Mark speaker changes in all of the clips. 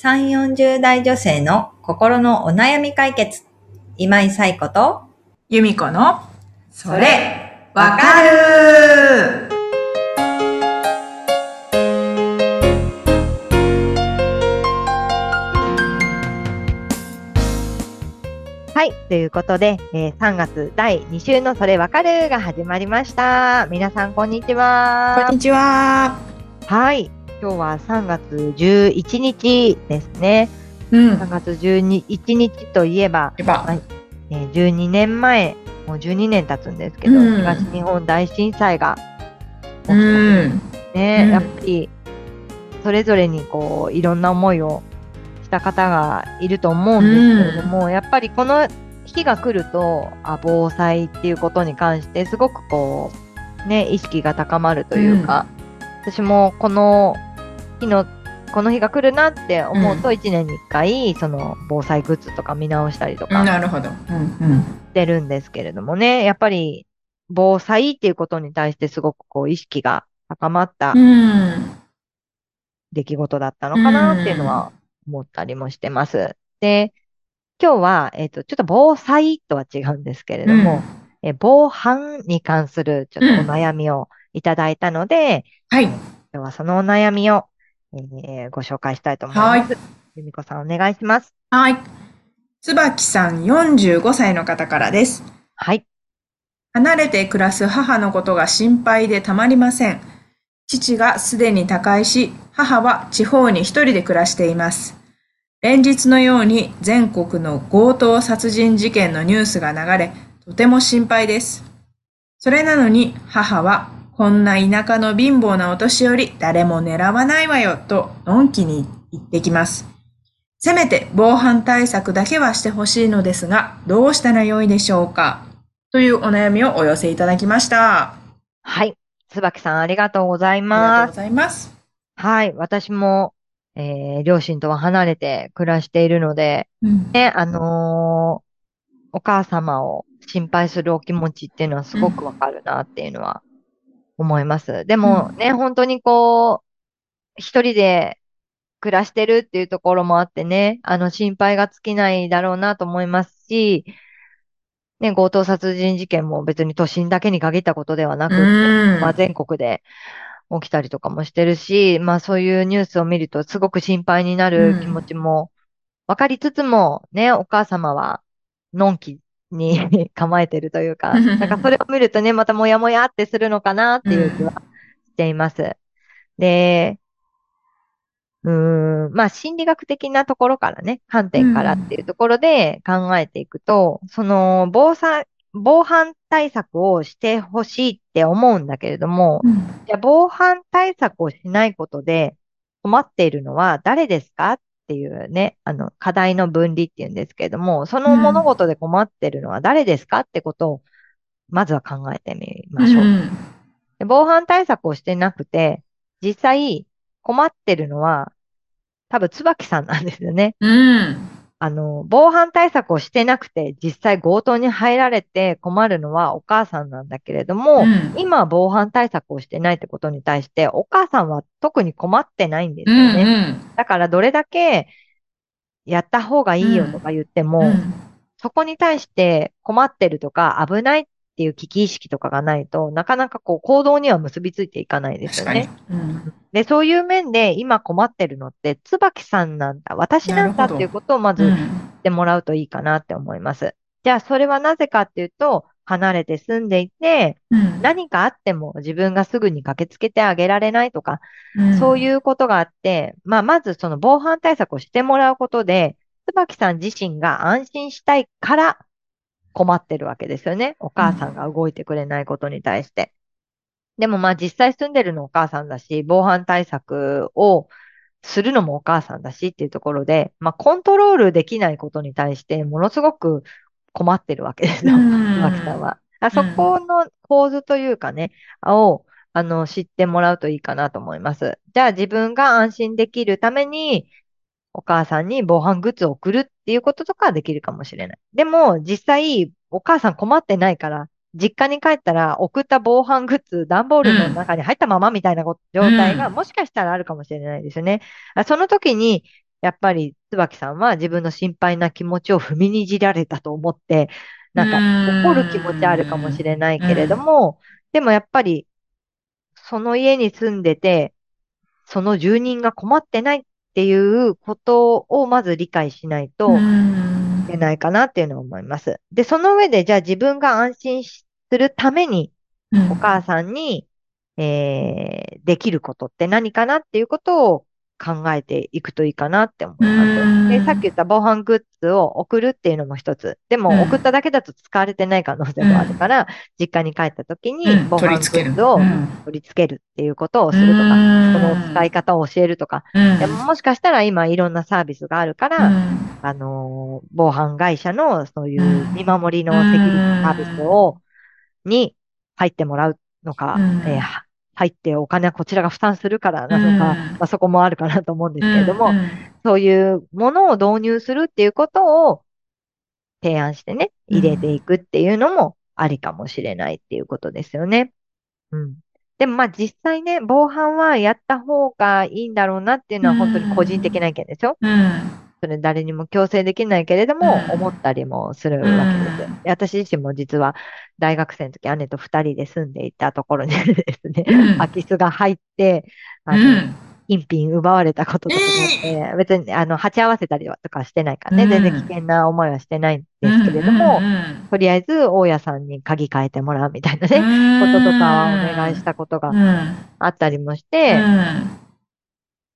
Speaker 1: 3、40代女性の心のお悩み解決。今井冴子と、
Speaker 2: 由美子の、それ、わかる
Speaker 3: はい。ということで、えー3月第2週のそれわかるが始まりました。皆さん、こんにちは。
Speaker 2: こんにちは。
Speaker 3: はい。今日は3月11日ですね。
Speaker 2: うん。
Speaker 3: 3月11日といえば、
Speaker 2: やっぱ、
Speaker 3: えー12年前、もう12年経つんですけど、
Speaker 2: うん
Speaker 3: 東日本大震災が起きた
Speaker 2: うん。
Speaker 3: ね、
Speaker 2: うん
Speaker 3: やっぱりそれぞれにこういろんな思いをした方がいると思うんですけれども、やっぱりこの日が来るとあ防災っていうことに関してすごくこうね意識が高まるというか、私もこの日のこの日が来るなって思うと1年に1回その防災グッズとか見直したりとか
Speaker 2: なるほど。うん。
Speaker 3: してるんですけれどもね、やっぱり防災っていうことに対してすごくこう意識が高まった
Speaker 2: うん。
Speaker 3: 出来事だったのかなっていうのは思ったりもしてます。で、今日は、えっ、と、ちょっと防災とは違うんですけれども、え防犯に関するちょっとお悩みをいただいたので、
Speaker 2: はい。
Speaker 3: 今日はそのお悩みを、えーご紹介したいと思います。由美子さんお願いします。
Speaker 2: はい。椿さん45歳の方からです。
Speaker 3: はい。
Speaker 2: 離れて暮らす母のことが心配でたまりません。父がすでに他界し、母は地方に一人で暮らしています。連日のように全国の強盗殺人事件のニュースが流れ、とても心配です。それなのに母は、こんな田舎の貧乏なお年寄り誰も狙わないわよとのんきに言ってきます。せめて防犯対策だけはしてほしいのですが、どうしたらよいでしょうかというお悩みをお寄せいただきました。あ
Speaker 3: はい。椿さんありがとうござい
Speaker 2: りがと
Speaker 3: ます。
Speaker 2: うございます。
Speaker 3: はい。私も、えー両親とは離れて暮らしているので、
Speaker 2: うん
Speaker 3: ね、あのーお母様を心配するお気持ちっていうのはすごくわかるなっていうのは思います。でもね、本当にこう、一人で暮らしてるっていうところもあってね、あの心配が尽きないだろうなと思いますし、ね、強盗殺人事件も別に都心だけに限ったことではなく
Speaker 2: うん。
Speaker 3: まあ、全国で起きたりとかもしてるし、まあそういうニュースを見るとすごく心配になる気持ちもわかりつつも、ね、お母様はのんきに 構えてるというか、なんかそれを見るとね、またもやもやってするのかなっていう気はしています。で、うーん、まあ心理学的なところからね、観点からっていうところで考えていくと、その防災、防犯対策をしてほしいって思うんだけれども、
Speaker 2: うん
Speaker 3: じゃあ防犯対策をしないことで困っているのは誰ですかっていうね、あの、課題の分離っていうんですけれども、その
Speaker 2: うん
Speaker 3: 物事で困っているのは誰ですかってことを、まずは考えてみましょう。
Speaker 2: うん
Speaker 3: で防犯対策をしてなくて、実際困ってるのは、多分椿さんなんですよね。
Speaker 2: うん。
Speaker 3: あの、防犯対策をしてなくて、実際強盗に入られて困るのはお母さんなんだけれども、
Speaker 2: うん
Speaker 3: 今は防犯対策をしてないってことに対して、お母さんは特に困ってないんです
Speaker 2: う
Speaker 3: よね。
Speaker 2: ん。
Speaker 3: だからどれだけやった方がいいよとか言っても、
Speaker 2: うん
Speaker 3: そこに対して困ってるとか危ないっていう危機意識とかがないとなかなかこう行動には結びついていかないです
Speaker 2: 確かに
Speaker 3: よね。。
Speaker 2: うん
Speaker 3: で、そういう面で今困ってるのって、椿さんなんだ、私なんだっていうことをまず知ってもらうといいかなって思います。じゃあ、それはなぜかっていうと、離れて住んでいて、
Speaker 2: うん
Speaker 3: 何かあっても自分がすぐに駆けつけてあげられないとか、
Speaker 2: うん
Speaker 3: そういうことがあって、まあ、まずその防犯対策をしてもらうことで、椿さん自身が安心したいから困ってるわけですよね。お母さんが動いてくれないことに対して。でもまあ実際住んでるのお母さんだし、防犯対策をするのもお母さんだしっていうところで、まあコントロールできないことに対してものすごく困ってるわけですよ。
Speaker 2: うん
Speaker 3: 椿さんは。あそこの構図というかね、を、あの、知ってもらうといいかなと思います。じゃあ自分が安心できるために、お母さんに防犯グッズを送るっていうこととかはできるかもしれない。でも、実際、お母さん困ってないから、実家に帰ったら送った防犯グッズ、段ボールの中に入ったままみたいなこ状態が
Speaker 2: うん
Speaker 3: もしかしたらあるかもしれないですよね。あその時に、やっぱり椿さんは自分の心配な気持ちを踏みにじられたと思って、なんか怒る気持ちあるかもしれないけれども、でもやっぱり、その家に住んでて、その住人が困ってないっていうことをまず理解しないと
Speaker 2: うん
Speaker 3: いけないかなっていうのを思います。で、その上で、じゃあ自分が安心するために、
Speaker 2: うん
Speaker 3: お母さんに、えー、できることって何かなっていうことを考えていくといいかなって思います。で、さっき言った防犯グッズを送るっていうのも一つ。で
Speaker 2: うん。
Speaker 3: も、送っただけだと使われてない可能性もあるから、実家に帰った時に
Speaker 2: うん。
Speaker 3: 防犯グッズを
Speaker 2: うん。
Speaker 3: 取り付けるっていうことをするとか、
Speaker 2: うん
Speaker 3: その使い方を教えるとか。
Speaker 2: うん。
Speaker 3: でももしかしたら今いろんなサービスがあるから、
Speaker 2: うん。
Speaker 3: あのー防犯会社のそういう
Speaker 2: うん。
Speaker 3: 見守りのセキュリティサービスを、に入ってもらうのか、
Speaker 2: うん。
Speaker 3: えーは入ってお金はこちらが負担するからなのか、
Speaker 2: うん
Speaker 3: まあ、そこもあるかなと思うんですけれども、
Speaker 2: うん
Speaker 3: そういうものを導入するっていうことを提案してね、
Speaker 2: うん
Speaker 3: 入れていくっていうのもありかもしれないっていうことですよね。うん。でもまあ実際ね、防犯はやった方がいいんだろうなっていうのは本当に個人的な意見ですよ。
Speaker 2: うん
Speaker 3: それ誰にも強制できないけれども、
Speaker 2: うん。
Speaker 3: 思ったりもするわけです私自身も実は大学生の時姉と二人で住んでいたところにですね、
Speaker 2: うん。
Speaker 3: 空き巣が入って、あの、
Speaker 2: うん。
Speaker 3: 金品奪われたこととかって、別に、あの、鉢合わせたりとかしてないからね、
Speaker 2: うん。
Speaker 3: 全然危険な思いはしてないんですけれども、とりあえず、大家さんに鍵変えてもらうみたいなね、
Speaker 2: うん。
Speaker 3: こととかはお願いしたことが
Speaker 2: うん。
Speaker 3: あったりもして、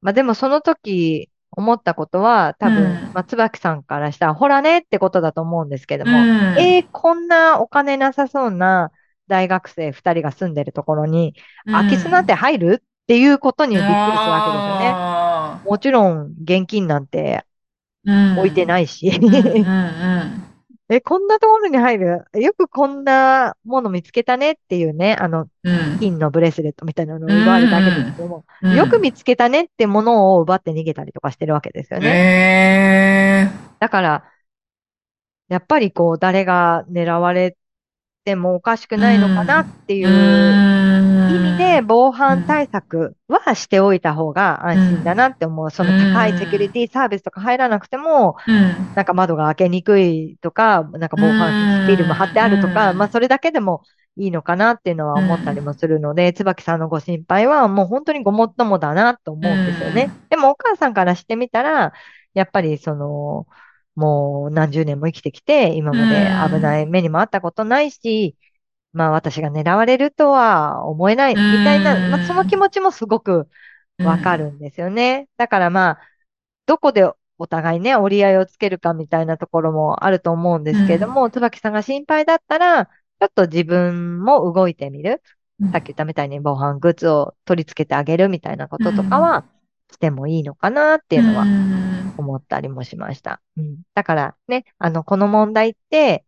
Speaker 3: まあでもその時思ったことは、多分、
Speaker 2: うん。
Speaker 3: まあ、椿さんからしたら、ほらねってことだと思うんですけども、
Speaker 2: うん。
Speaker 3: えー、こんなお金なさそうな大学生二人が住んでるところに、空き巣なんて入るっていうことにびっくりするわけですよね。
Speaker 2: あ
Speaker 3: もちろん、現金なんて
Speaker 2: ー
Speaker 3: 置いてないし、
Speaker 2: うんうん
Speaker 3: え、こんなところに入る？よくこんなもの見つけたねっていうね、あの、
Speaker 2: うん。
Speaker 3: 金のブレスレットみたいなのを奪われたわけですけども、
Speaker 2: うん。
Speaker 3: よく見つけたねってものを奪って逃げたりとかしてるわけですよね。
Speaker 2: へ
Speaker 3: だから、やっぱりこう、誰が狙われてもおかしくないのかなっていうで、防犯対策はしておいた方が安心だなって思う。その高いセキュリティサービスとか入らなくても、
Speaker 2: うん。
Speaker 3: なんか窓が開けにくいとか、なんか防犯フィルム貼ってあるとか、
Speaker 2: うん。
Speaker 3: まあそれだけでもいいのかなっていうのは思ったりもするので、椿さんのご心配はもう本当にごもっともだなと思うんですよね。でもお母さんからしてみたら、やっぱりその、もう何十年も生きてきて、今まで危ない目にもあったことないし、まあ私が狙われるとは思えないみたいな、
Speaker 2: うん
Speaker 3: まあその気持ちもすごくわかるんですよね。だからまあ、どこでお互いね、折り合いをつけるかみたいなところもあると思うんですけれども、椿さんが心配だったら、ちょっと自分も動いてみる。
Speaker 2: うん
Speaker 3: さっき言ったみたいに防犯グッズを取り付けてあげるみたいなこととかはしてもいいのかなっていうのは
Speaker 2: ん
Speaker 3: 思ったりもしました。うん。だからね、あの、この問題って、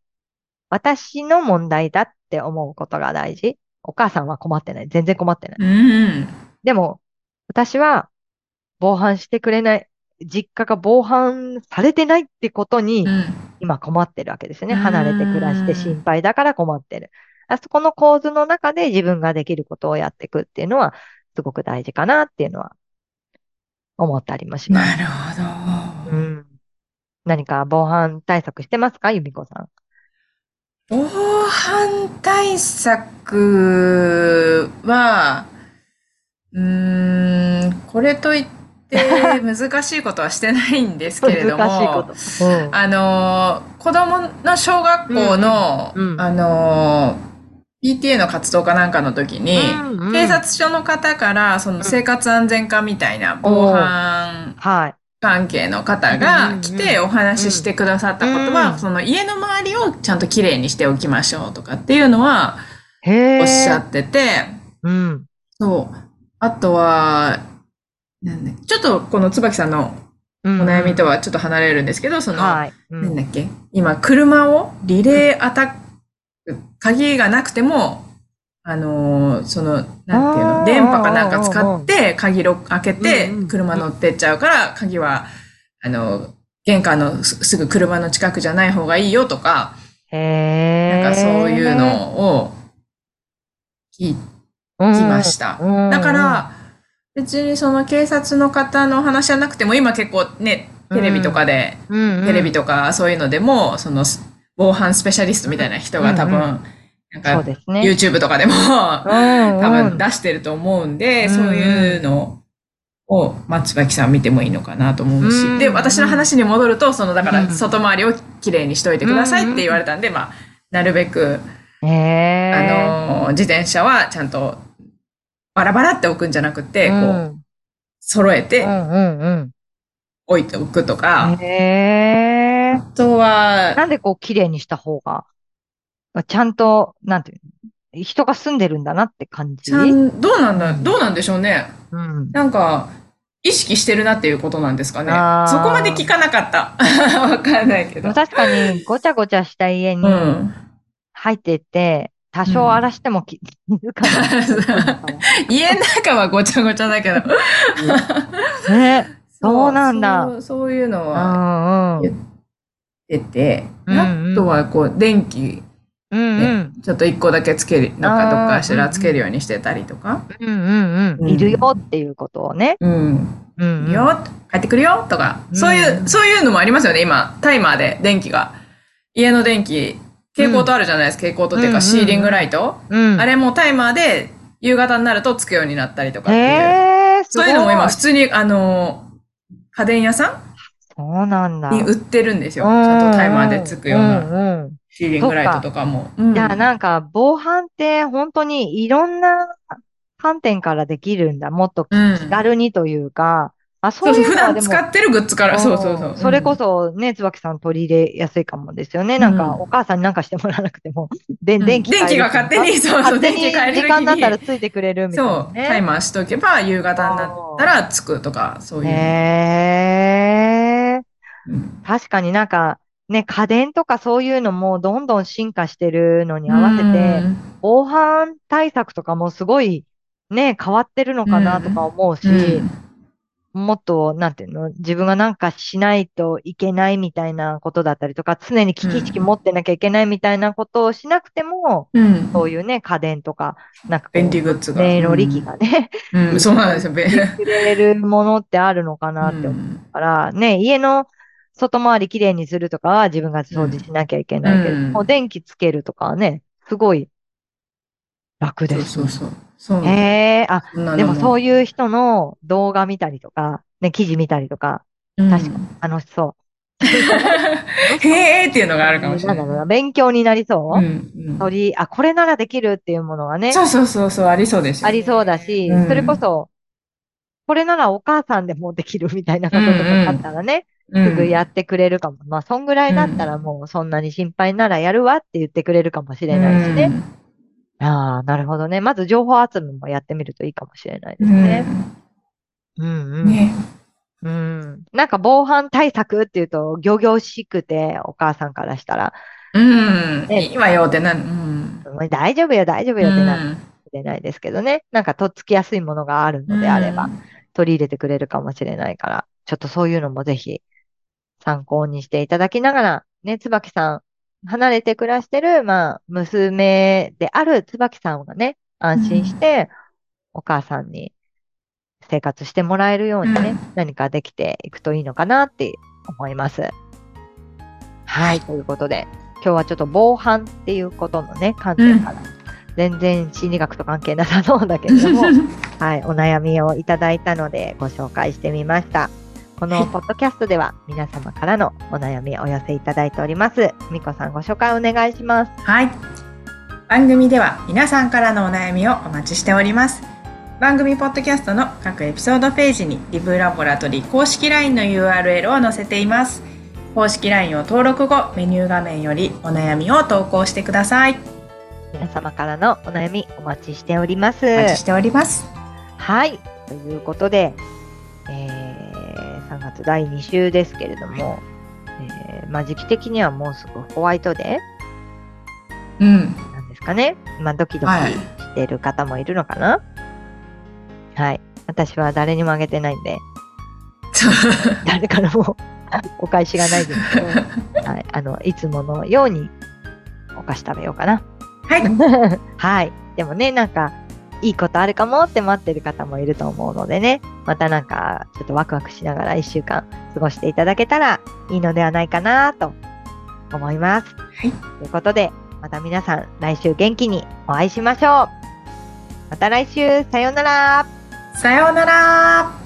Speaker 3: 私の問題だって思うことが大事。お母さんは困ってない。全然困ってない。
Speaker 2: うん
Speaker 3: でも、私は防犯してくれない。実家が防犯されてないってことに
Speaker 2: うん
Speaker 3: 今困ってるわけですね。
Speaker 2: うん
Speaker 3: 離れて暮らして心配だから困ってる。あそこの構図の中で自分ができることをやっていくっていうのはすごく大事かなっていうのは思ったりもします。
Speaker 2: なるほど。
Speaker 3: うん。何か防犯対策してますか？ゆみこさん。
Speaker 2: 防犯対策は、うーん、これといって難しいことはしてないんですけれども。
Speaker 3: うん。
Speaker 2: あの、子供の小学校の、
Speaker 3: うんうん
Speaker 2: あの、PTA の活動かなんかの時に、
Speaker 3: うんうん
Speaker 2: 警察署の方から、その生活安全課みたいな防犯
Speaker 3: はい。
Speaker 2: 関係の方が来てお話ししてくださったことは、
Speaker 3: うん
Speaker 2: その家の周りをちゃんときれいにしておきましょうとかっていうのは。おっしゃってて、
Speaker 3: うん。
Speaker 2: そう。あとは、なんだちょっとこの椿さんの
Speaker 3: うん
Speaker 2: お悩みとはちょっと離れるんですけど、その、
Speaker 3: はい。うん
Speaker 2: なんだっけ今、車をリレーアタック、鍵がなくても、あのーその、なんていうの、電波かなんか使って、鍵ロ開けて車乗ってっちゃうから、鍵は、あの、玄関のすすぐ車の近くじゃない方がいいよとか。なんかそういうのを聞きました。
Speaker 3: うん。
Speaker 2: だから、別にその警察の方の話じゃなくても今結構ねテレビとかで、テレビとかそういうのでもその防犯スペシャリストみたいな人が多分、なんか
Speaker 3: ね。
Speaker 2: YouTube とかでも
Speaker 3: 多
Speaker 2: 多分出してると思うんで、
Speaker 3: うん。
Speaker 2: そういうのを松垣さん見てもいいのかなと思うし、
Speaker 3: うん。
Speaker 2: で私の話に戻るとそのだか
Speaker 3: うん。
Speaker 2: ら外回りをきれいにしといてくださいって言われたんで、まあなるべく。あの自転車はちゃんとバラバラって置くんじゃなくて、こう揃えて
Speaker 3: うんうんうん。
Speaker 2: 置いておくと
Speaker 3: う
Speaker 2: か。あとは、
Speaker 3: なんでこう綺麗にした方が、ちゃんと、なんていうの人が住んでるんだなって感じ
Speaker 2: どうなんだ、どうなんでしょうね。
Speaker 3: うん。
Speaker 2: なんか、意識してるなっていうことなんですかねそこまで聞かなかった。わかんないけど。
Speaker 3: 確かに、ごちゃごちゃした家に
Speaker 2: うん。
Speaker 3: 入ってって、多少荒らしても気気づかない。
Speaker 2: 家の中はごちゃごちゃだけど。
Speaker 3: ね。そうなんだ
Speaker 2: そうそういうの
Speaker 3: う
Speaker 2: は
Speaker 3: んうん。
Speaker 2: 出て、
Speaker 3: うんうん
Speaker 2: あとはこう、電気、
Speaker 3: うんうん。
Speaker 2: ちょっと一個だけつける、なんかどっかしらつけるようにしてたりとか。
Speaker 3: うんうんうん。いるよっていうことをね。
Speaker 2: うん。
Speaker 3: うんうん。
Speaker 2: よ、帰ってくるよとか、
Speaker 3: うん
Speaker 2: そういう、そういうのもありますよね、今。タイマーで電気が。家の電気、蛍光灯あるじゃないですか、蛍光灯っていう
Speaker 3: うん
Speaker 2: かシーリングライト。
Speaker 3: うん。
Speaker 2: あれもタイマーで夕方になるとつくようになったりとかっていう。
Speaker 3: へえ、すご
Speaker 2: そういうのも今普通に、あの、家電屋さ
Speaker 3: そうなんだ。
Speaker 2: んに売ってるんですよ。ち
Speaker 3: うん
Speaker 2: ゃんとタイマーでつくような
Speaker 3: うんうん
Speaker 2: シーリングライトとかも。うん
Speaker 3: じゃあなんか防犯って本当にいろんな観点からできるんだ。もっと
Speaker 2: うん
Speaker 3: 気軽にというか、あ、そ
Speaker 2: そううそう、普段使ってるグッズから、そうそうそう。
Speaker 3: それこ
Speaker 2: そ、
Speaker 3: そね、椿さん取り入れやすいかもですよね。なんか、
Speaker 2: うん
Speaker 3: お母さんになんかしてもらわなくても、で、電気
Speaker 2: 電気が勝手に、そうそう、電気変える
Speaker 3: 時間になったら
Speaker 2: 時
Speaker 3: ついてくれるみたいな
Speaker 2: そう、
Speaker 3: ね。
Speaker 2: タイマーしとけば夕方になったらつくとか、そういう。
Speaker 3: へー。
Speaker 2: うん。
Speaker 3: 確かになんか、ね、家電とかそういうのもどんどん進化してるのに合わせて、
Speaker 2: うん。
Speaker 3: 防犯対策とかもすごいね、変わってるのかなとか思うし、
Speaker 2: うん。
Speaker 3: もっと、なんていうの、自分がなんかしないといけないみたいなことだったりとか、常に危機意識持ってなきゃいけないみたいなことをしなくても、
Speaker 2: うん。
Speaker 3: そういうね、家電とか、なんか
Speaker 2: 便利グッズが。
Speaker 3: 迷路力がね、
Speaker 2: うん、うん。そうなんですよ、便利。
Speaker 3: くれるものってあるのかなって思うから、ね、家の外回りきれいにするとかは自分が掃除しなきゃいけないけど、
Speaker 2: うん
Speaker 3: もう電気つけるとかはね、すごい楽
Speaker 2: そう
Speaker 3: です。
Speaker 2: そうそう。そう
Speaker 3: へえ、あ、
Speaker 2: そんなの
Speaker 3: でもそう
Speaker 2: い
Speaker 3: いう人の動画見たりとか、ね、記事見たりとか、
Speaker 2: うん、
Speaker 3: 確かに楽しそう。
Speaker 2: へーっていうのがあるかもしれない。
Speaker 3: な、勉強になりそう？う。
Speaker 2: んうん
Speaker 3: 取り、あ、これならできるっていうものがね、
Speaker 2: そうそうそうそう、ありそうですよ
Speaker 3: ありそうだし、
Speaker 2: うん
Speaker 3: それこそ、これならお母さんでもできるみたいなこととかあったらね、すぐやってくれるかも。まあ、そんぐらいだったらもうそんなに心配ならやるわって言ってくれるかもしれないしね。ああ、なるほどね。まず情報集めもやってみるといいかもしれないで
Speaker 2: うん。
Speaker 3: すね。うんうん。
Speaker 2: ね。
Speaker 3: うん。なんか防犯対策っていうと、仰々しくて、お母さんからしたら、
Speaker 2: うん。
Speaker 3: ね
Speaker 2: いいわよってなる。うん。
Speaker 3: 大丈夫よ、大丈夫よってなるか
Speaker 2: うん
Speaker 3: もしれないですけどね。なんかとっつきやすいものがあるのであれば、取り入れてくれるかもしれないから、ちょっとそういうのもぜひ参考にしていただきながら、ね、椿さん、離れて暮らしてる、まあ、娘である椿さんがね、安心して、お母さんに生活してもらえるようにね、
Speaker 2: うん
Speaker 3: 何かできていくといいのかなって思います。はい、ということで、今日はちょっと防犯っていうことのね、観点から、全然心理学と関係なさそうだけれども、はい、お悩みをいただいたのでご紹介してみました。このポッドキャストでは皆様からのお悩みお寄せいただいております。みこさんご紹介お願いします。
Speaker 2: はい。番組では皆さんからのお悩みをお待ちしております。番組ポッドキャストの各エピソードページにリブラボラトリ公式 LINE の URL を載せています。公式 LINE を登録後、メニュー画面よりお悩みを投稿してください。
Speaker 3: 皆様からのお悩みお待ちしております。
Speaker 2: お待ちしております。
Speaker 3: はい。ということで、えー、3月第2週ですけれども、えーまあ時期的にはもうすぐホワイトデ
Speaker 2: うん。
Speaker 3: ーなんですかね。まあドキドキ
Speaker 2: はい
Speaker 3: してる方もいるのかな。はい。私は誰にもあげてないんで、誰からもお返しがないですけど、はい。あの、いつものようにお菓子食べようかな。
Speaker 2: はい。
Speaker 3: はい。でもね、なんか、いいことあるかもって待ってる方もいると思うのでね、またなんか、ちょっとワクワクしながら一週間過ごしていただけたらいいのではないかなと思います。
Speaker 2: はい。
Speaker 3: ということで、また皆さん来週元気にお会いしましょう。また来週、さようなら。
Speaker 2: さようなら